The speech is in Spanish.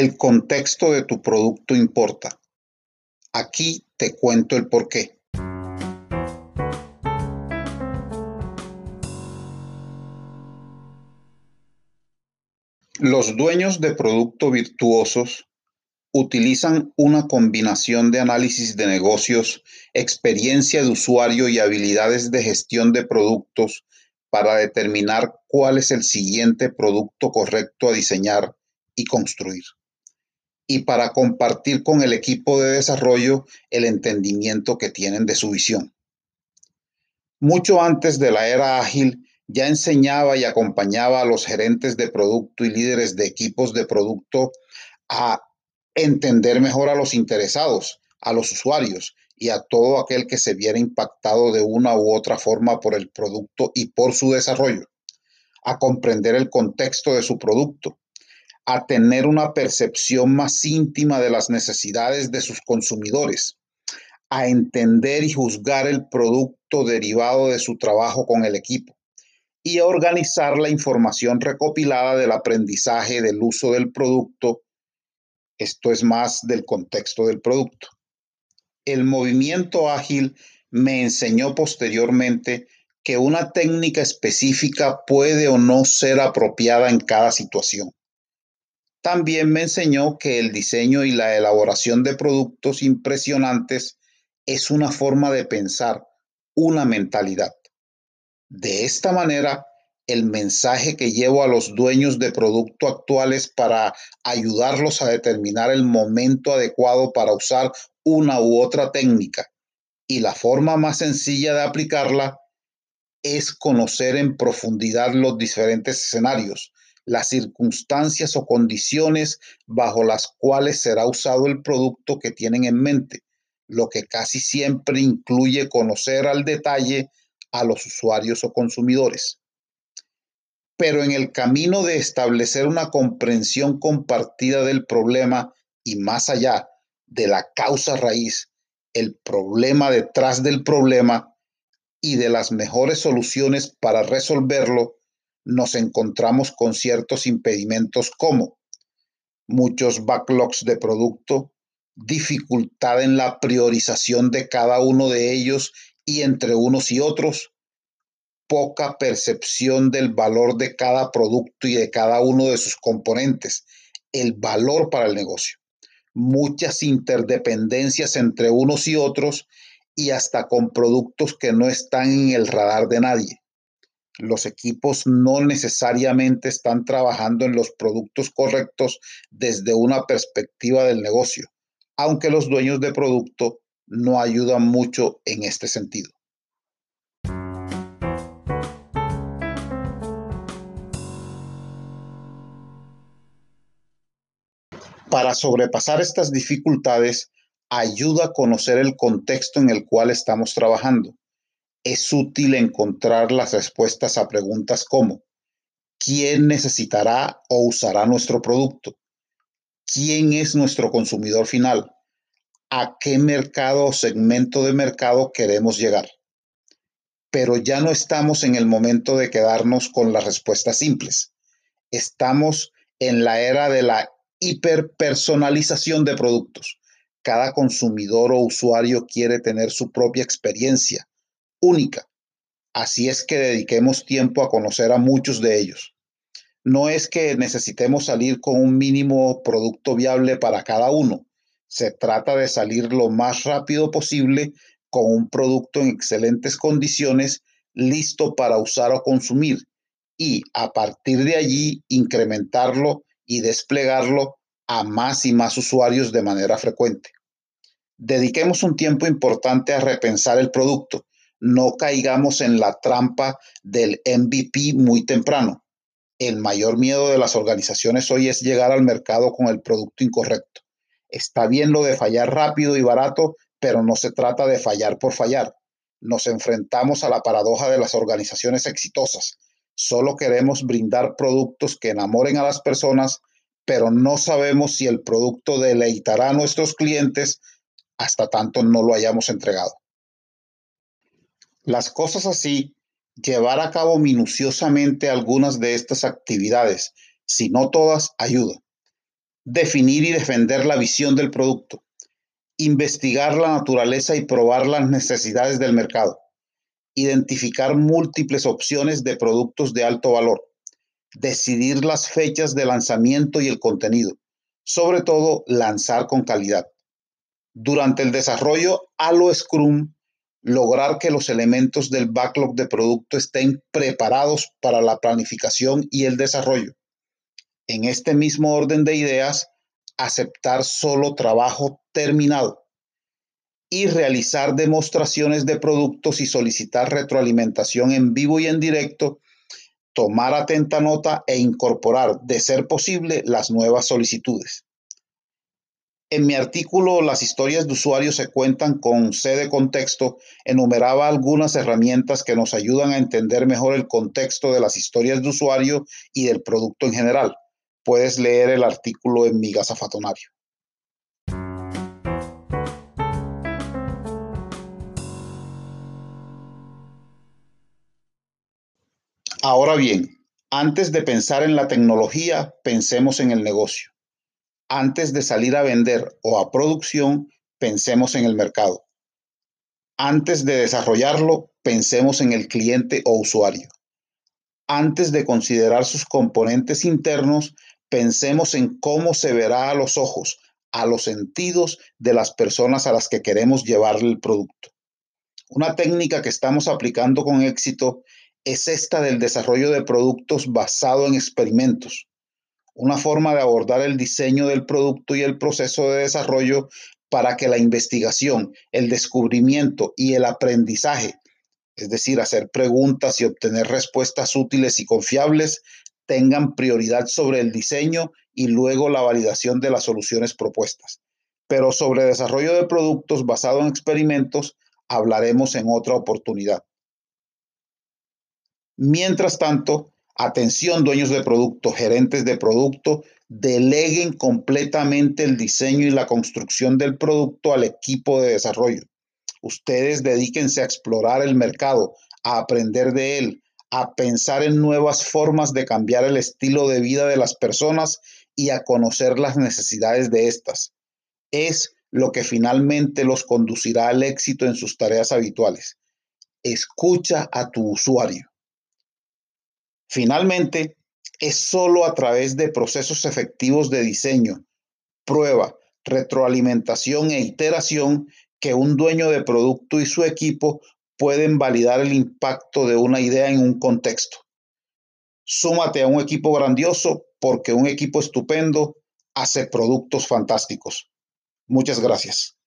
El contexto de tu producto importa. Aquí te cuento el por qué. Los dueños de producto virtuosos utilizan una combinación de análisis de negocios, experiencia de usuario y habilidades de gestión de productos para determinar cuál es el siguiente producto correcto a diseñar y construir. Y para compartir con el equipo de desarrollo el entendimiento que tienen de su visión. Mucho antes de la era ágil, ya enseñaba y acompañaba a los gerentes de producto y líderes de equipos de producto a entender mejor a los interesados, a los usuarios y a todo aquel que se viera impactado de una u otra forma por el producto y por su desarrollo, a comprender el contexto de su producto, a tener una percepción más íntima de las necesidades de sus consumidores, a entender y juzgar el producto derivado de su trabajo con el equipo y a organizar la información recopilada del aprendizaje del uso del producto esto es más del contexto del producto. El movimiento ágil me enseñó posteriormente que una técnica específica puede o no ser apropiada en cada situación. También me enseñó que el diseño y la elaboración de productos impresionantes es una forma de pensar, una mentalidad. De esta manera, el mensaje que llevo a los dueños de producto actuales para ayudarlos a determinar el momento adecuado para usar una u otra técnica. Y la forma más sencilla de aplicarla es conocer en profundidad los diferentes escenarios, las circunstancias o condiciones bajo las cuales será usado el producto que tienen en mente, lo que casi siempre incluye conocer al detalle a los usuarios o consumidores. Pero en el camino de establecer una comprensión compartida del problema y más allá de la causa raíz, el problema detrás del problema y de las mejores soluciones para resolverlo, nos encontramos con ciertos impedimentos como muchos backlogs de producto, dificultad en la priorización de cada uno de ellos y entre unos y otros, poca percepción del valor de cada producto y de cada uno de sus componentes, el valor para el negocio, muchas interdependencias entre unos y otros y hasta con productos que no están en el radar de nadie. Los equipos no necesariamente están trabajando en los productos correctos desde una perspectiva del negocio, aunque los dueños de producto no ayudan mucho en este sentido. Para sobrepasar estas dificultades, ayuda a conocer el contexto en el cual estamos trabajando. Es útil encontrar las respuestas a preguntas como ¿quién necesitará o usará nuestro producto? ¿Quién es nuestro consumidor final? ¿A qué mercado o segmento de mercado queremos llegar? Pero ya no estamos en el momento de quedarnos con las respuestas simples. Estamos en la era de la hiperpersonalización de productos. Cada consumidor o usuario quiere tener su propia experiencia única. Así es que dediquemos tiempo a conocer a muchos de ellos. No es que necesitemos salir con un mínimo producto viable para cada uno. Se trata de salir lo más rápido posible con un producto en excelentes condiciones, listo para usar o consumir, y a partir de allí incrementarlo y desplegarlo a más y más usuarios de manera frecuente. Dediquemos un tiempo importante a repensar el producto. No caigamos en la trampa del MVP muy temprano. El mayor miedo de las organizaciones hoy es llegar al mercado con el producto incorrecto. Está bien lo de fallar rápido y barato, pero no se trata de fallar por fallar. Nos enfrentamos a la paradoja de las organizaciones exitosas Solo queremos brindar productos que enamoren a las personas, pero no sabemos si el producto deleitará a nuestros clientes hasta tanto no lo hayamos entregado. Las cosas así, llevar a cabo minuciosamente algunas de estas actividades, si no todas, ayuda. definir y defender la visión del producto, investigar la naturaleza y probar las necesidades del mercado, identificar múltiples opciones de productos de alto valor, decidir las fechas de lanzamiento y el contenido, sobre todo lanzar con calidad. Durante el desarrollo a lo Scrum, lograr que los elementos del backlog de producto estén preparados para la planificación y el desarrollo. En este mismo orden de ideas, aceptar solo trabajo terminado y realizar demostraciones de productos y solicitar retroalimentación en vivo y en directo, tomar atenta nota e incorporar, de ser posible, las nuevas solicitudes. En mi artículo Las historias de usuarios se cuentan con C de contexto, enumeraba algunas herramientas que nos ayudan a entender mejor el contexto de las historias de usuario y del producto en general. Puedes leer el artículo en mi gasafatonario. Ahora bien, antes de pensar en la tecnología, pensemos en el negocio antes de salir a vender o a producción, pensemos en el mercado. Antes de desarrollarlo, pensemos en el cliente o usuario. Antes de considerar sus componentes internos, pensemos en cómo se verá a los ojos, a los sentidos de las personas a las que queremos llevarle el producto. Una técnica que estamos aplicando con éxito es esta del desarrollo de productos basado en experimentos una forma de abordar el diseño del producto y el proceso de desarrollo para que la investigación, el descubrimiento y el aprendizaje, es decir, hacer preguntas y obtener respuestas útiles y confiables, tengan prioridad sobre el diseño y luego la validación de las soluciones propuestas. Pero sobre desarrollo de productos basado en experimentos hablaremos en otra oportunidad. Mientras tanto, Atención, dueños de producto, gerentes de producto, deleguen completamente el diseño y la construcción del producto al equipo de desarrollo. Ustedes dedíquense a explorar el mercado, a aprender de él, a pensar en nuevas formas de cambiar el estilo de vida de las personas y a conocer las necesidades de estas. Es lo que finalmente los conducirá al éxito en sus tareas habituales. Escucha a tu usuario. Finalmente, es solo a través de procesos efectivos de diseño, prueba, retroalimentación e iteración que un dueño de producto y su equipo pueden validar el impacto de una idea en un contexto. Súmate a un equipo grandioso porque un equipo estupendo hace productos fantásticos. Muchas gracias.